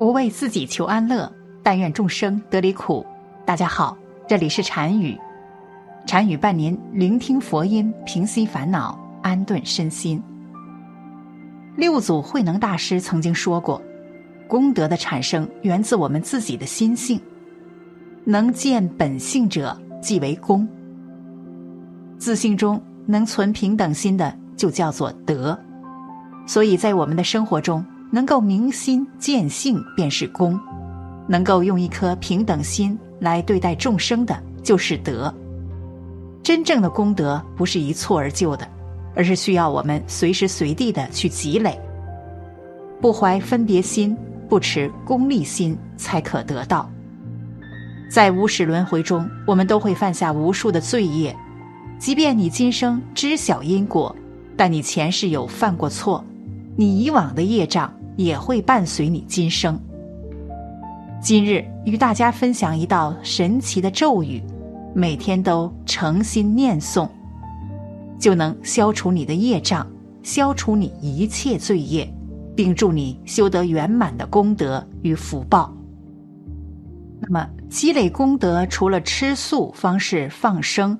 不为自己求安乐，但愿众生得离苦。大家好，这里是禅语，禅语伴您聆听佛音，平息烦恼，安顿身心。六祖慧能大师曾经说过，功德的产生源自我们自己的心性，能见本性者即为功。自性中能存平等心的，就叫做德。所以在我们的生活中，能够明心见性便是功，能够用一颗平等心来对待众生的，就是德。真正的功德不是一蹴而就的，而是需要我们随时随地的去积累。不怀分别心，不持功利心，才可得到。在无始轮回中，我们都会犯下无数的罪业，即便你今生知晓因果，但你前世有犯过错，你以往的业障。也会伴随你今生。今日与大家分享一道神奇的咒语，每天都诚心念诵，就能消除你的业障，消除你一切罪业，并助你修得圆满的功德与福报。那么，积累功德除了吃素方式放生，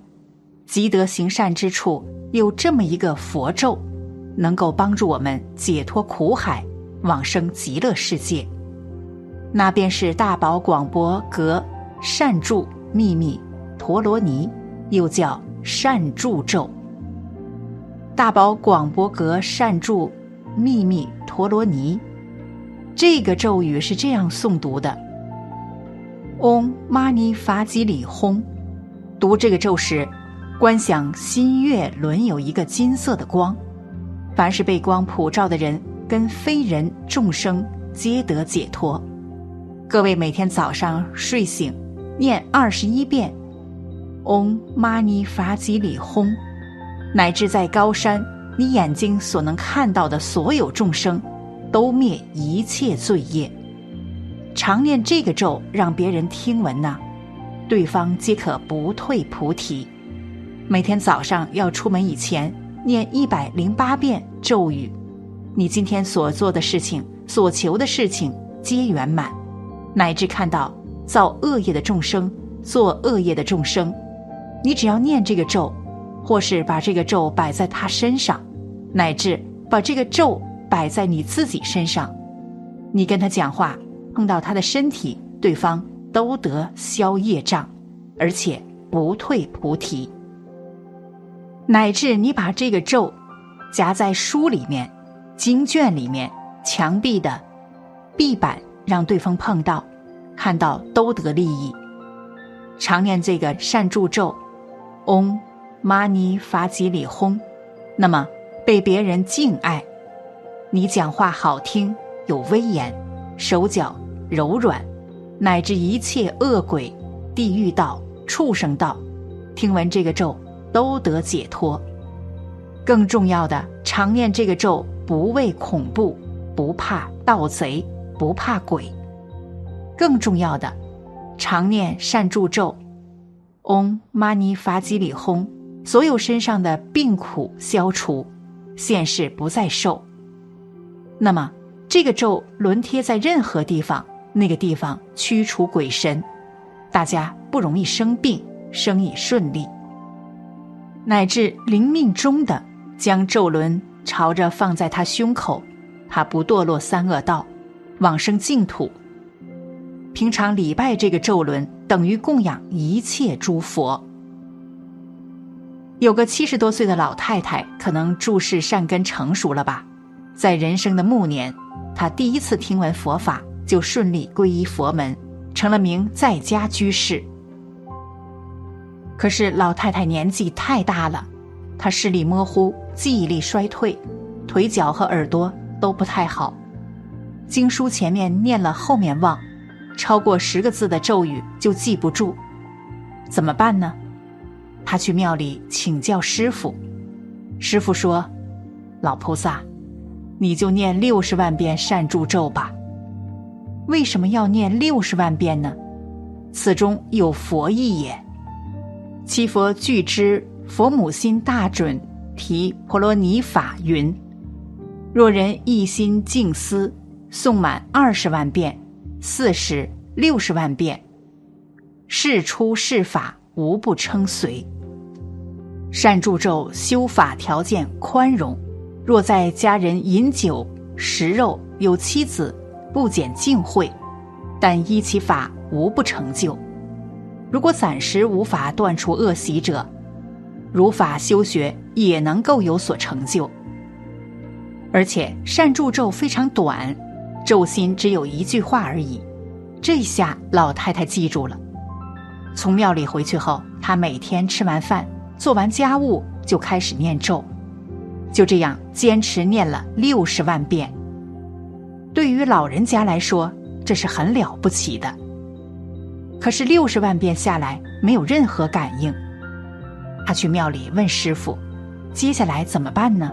积德行善之处有这么一个佛咒，能够帮助我们解脱苦海。往生极乐世界，那便是大宝广博格善住秘密陀罗尼，又叫善住咒。大宝广博格善住秘密陀罗尼，这个咒语是这样诵读的：嗡玛尼法吉里吽。读这个咒时，观想新月轮有一个金色的光，凡是被光普照的人。跟非人众生皆得解脱。各位每天早上睡醒，念二十一遍“嗡玛尼法吉里吽”，乃至在高山，你眼睛所能看到的所有众生，都灭一切罪业。常念这个咒，让别人听闻呐，对方皆可不退菩提。每天早上要出门以前，念一百零八遍咒语。你今天所做的事情、所求的事情皆圆满，乃至看到造恶业的众生、做恶业的众生，你只要念这个咒，或是把这个咒摆在他身上，乃至把这个咒摆在你自己身上，你跟他讲话，碰到他的身体，对方都得消业障，而且不退菩提。乃至你把这个咒夹在书里面。经卷里面墙壁的壁板，让对方碰到、看到都得利益。常念这个善助咒，嗡玛尼法吉里吽，那么被别人敬爱，你讲话好听有威严，手脚柔软，乃至一切恶鬼、地狱道、畜生道，听闻这个咒都得解脱。更重要的，常念这个咒。不畏恐怖，不怕盗贼，不怕鬼。更重要的，常念善助咒，嗡玛尼法吉里吽，所有身上的病苦消除，现世不再受。那么，这个咒轮贴在任何地方，那个地方驱除鬼神，大家不容易生病，生意顺利，乃至临命中的将咒轮。朝着放在他胸口，他不堕落三恶道，往生净土。平常礼拜这个咒轮，等于供养一切诸佛。有个七十多岁的老太太，可能注视善根成熟了吧，在人生的暮年，她第一次听闻佛法，就顺利皈依佛门，成了名在家居士。可是老太太年纪太大了。他视力模糊，记忆力衰退，腿脚和耳朵都不太好。经书前面念了，后面忘，超过十个字的咒语就记不住，怎么办呢？他去庙里请教师傅，师傅说：“老菩萨，你就念六十万遍善助咒吧。”为什么要念六十万遍呢？此中有佛意也。七佛具之。佛母心大准提婆罗尼法云：若人一心静思，诵满二十万遍，四十、六十万遍。事出事法，无不称随。善助咒修法条件宽容，若在家人饮酒食肉，有妻子不减敬会，但依其法无不成就。如果暂时无法断除恶习者，如法修学也能够有所成就。而且善助咒非常短，咒心只有一句话而已。这下老太太记住了。从庙里回去后，她每天吃完饭。做完家务就开始念咒，就这样坚持念了六十万遍。对于老人家来说，这是很了不起的。可是六十万遍下来没有任何感应。他去庙里问师傅：“接下来怎么办呢？”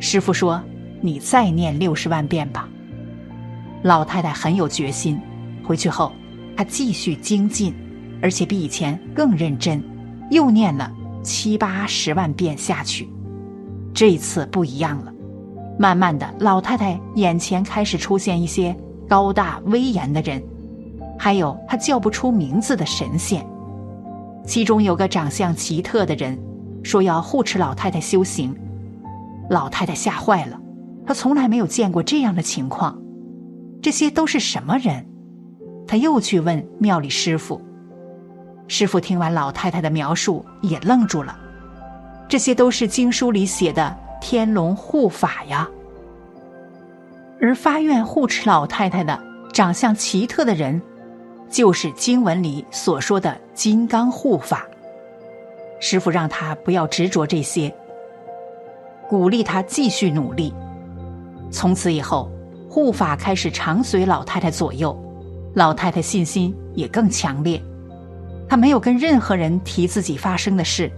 师傅说：“你再念六十万遍吧。”老太太很有决心。回去后，她继续精进，而且比以前更认真。又念了七八十万遍下去，这一次不一样了。慢慢的，老太太眼前开始出现一些高大威严的人，还有她叫不出名字的神仙。其中有个长相奇特的人，说要护持老太太修行。老太太吓坏了，她从来没有见过这样的情况。这些都是什么人？她又去问庙里师傅。师傅听完老太太的描述，也愣住了。这些都是经书里写的天龙护法呀。而发愿护持老太太的长相奇特的人，就是经文里所说的金刚护法。师傅让他不要执着这些，鼓励他继续努力。从此以后，护法开始常随老太太左右，老太太信心也更强烈。她没有跟任何人提自己发生的事，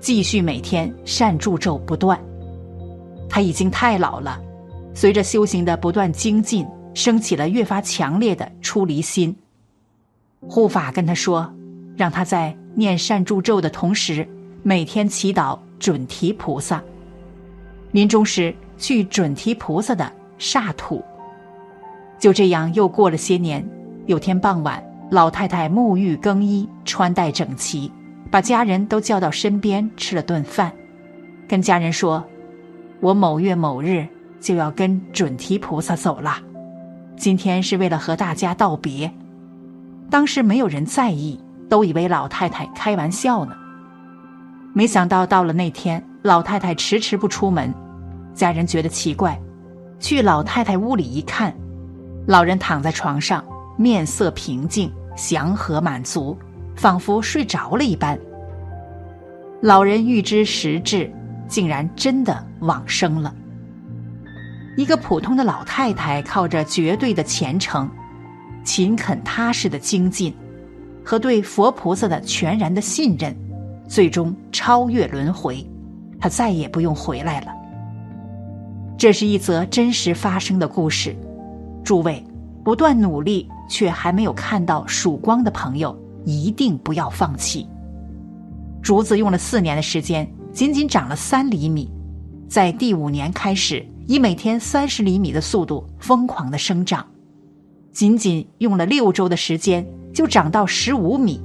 继续每天善助咒不断。她已经太老了，随着修行的不断精进，升起了越发强烈的出离心。护法跟他说，让他在念善助咒的同时，每天祈祷准提菩萨。临终时去准提菩萨的刹土。就这样又过了些年，有天傍晚。老太太沐浴更衣，穿戴整齐，把家人都叫到身边吃了顿饭，跟家人说：“我某月某日就要跟准提菩萨走了，今天是为了和大家道别。”当时没有人在意，都以为老太太开玩笑呢。没想到到了那天，老太太迟迟不出门，家人觉得奇怪，去老太太屋里一看，老人躺在床上。面色平静，祥和满足，仿佛睡着了一般。老人预知时至，竟然真的往生了。一个普通的老太太，靠着绝对的虔诚、勤恳踏实的精进，和对佛菩萨的全然的信任，最终超越轮回，她再也不用回来了。这是一则真实发生的故事，诸位。不断努力却还没有看到曙光的朋友，一定不要放弃。竹子用了四年的时间，仅仅长了三厘米，在第五年开始，以每天三十厘米的速度疯狂的生长，仅仅用了六周的时间就长到十五米。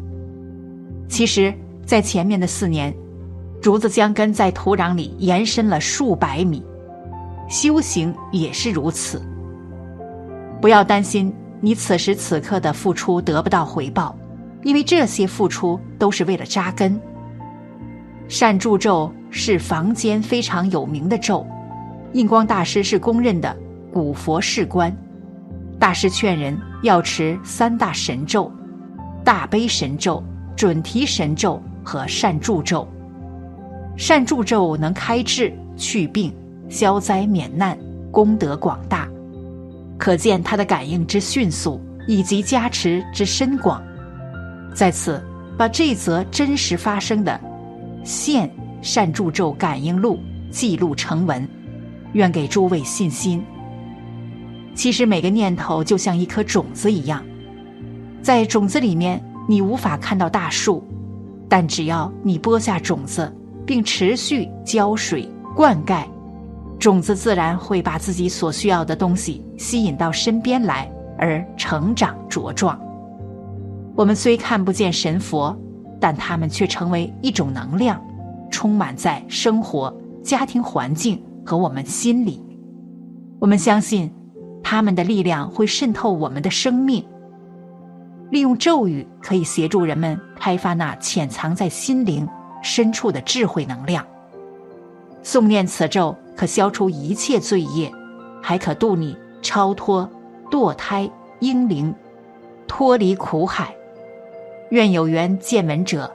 其实，在前面的四年，竹子将根在土壤里延伸了数百米，修行也是如此。不要担心你此时此刻的付出得不到回报，因为这些付出都是为了扎根。善助咒是房间非常有名的咒，印光大师是公认的古佛世官。大师劝人要持三大神咒：大悲神咒、准提神咒和善助咒。善助咒能开智、去病、消灾免难，功德广大。可见他的感应之迅速，以及加持之深广。在此，把这则真实发生的现善助咒感应录记录成文，愿给诸位信心。其实每个念头就像一颗种子一样，在种子里面你无法看到大树，但只要你播下种子，并持续浇水灌溉。种子自然会把自己所需要的东西吸引到身边来，而成长茁壮。我们虽看不见神佛，但他们却成为一种能量，充满在生活、家庭环境和我们心里。我们相信，他们的力量会渗透我们的生命。利用咒语可以协助人们开发那潜藏在心灵深处的智慧能量。诵念此咒可消除一切罪业，还可度你超脱堕胎婴灵，脱离苦海。愿有缘见闻者，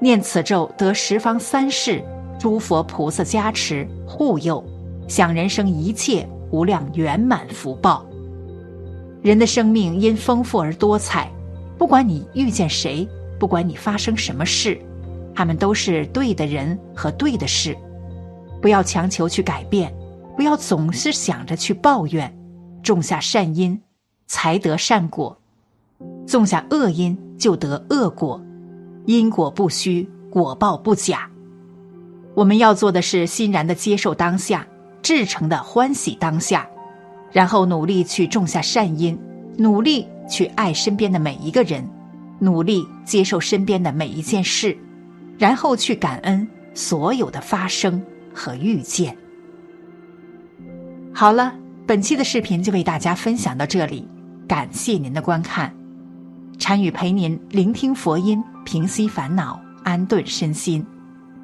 念此咒得十方三世诸佛菩萨加持护佑，享人生一切无量圆满福报。人的生命因丰富而多彩，不管你遇见谁，不管你发生什么事，他们都是对的人和对的事。不要强求去改变，不要总是想着去抱怨。种下善因，才得善果；种下恶因，就得恶果。因果不虚，果报不假。我们要做的是欣然的接受当下，至诚的欢喜当下。然后努力去种下善因，努力去爱身边的每一个人，努力接受身边的每一件事，然后去感恩所有的发生和遇见。好了，本期的视频就为大家分享到这里，感谢您的观看。禅语陪您聆听佛音，平息烦恼，安顿身心。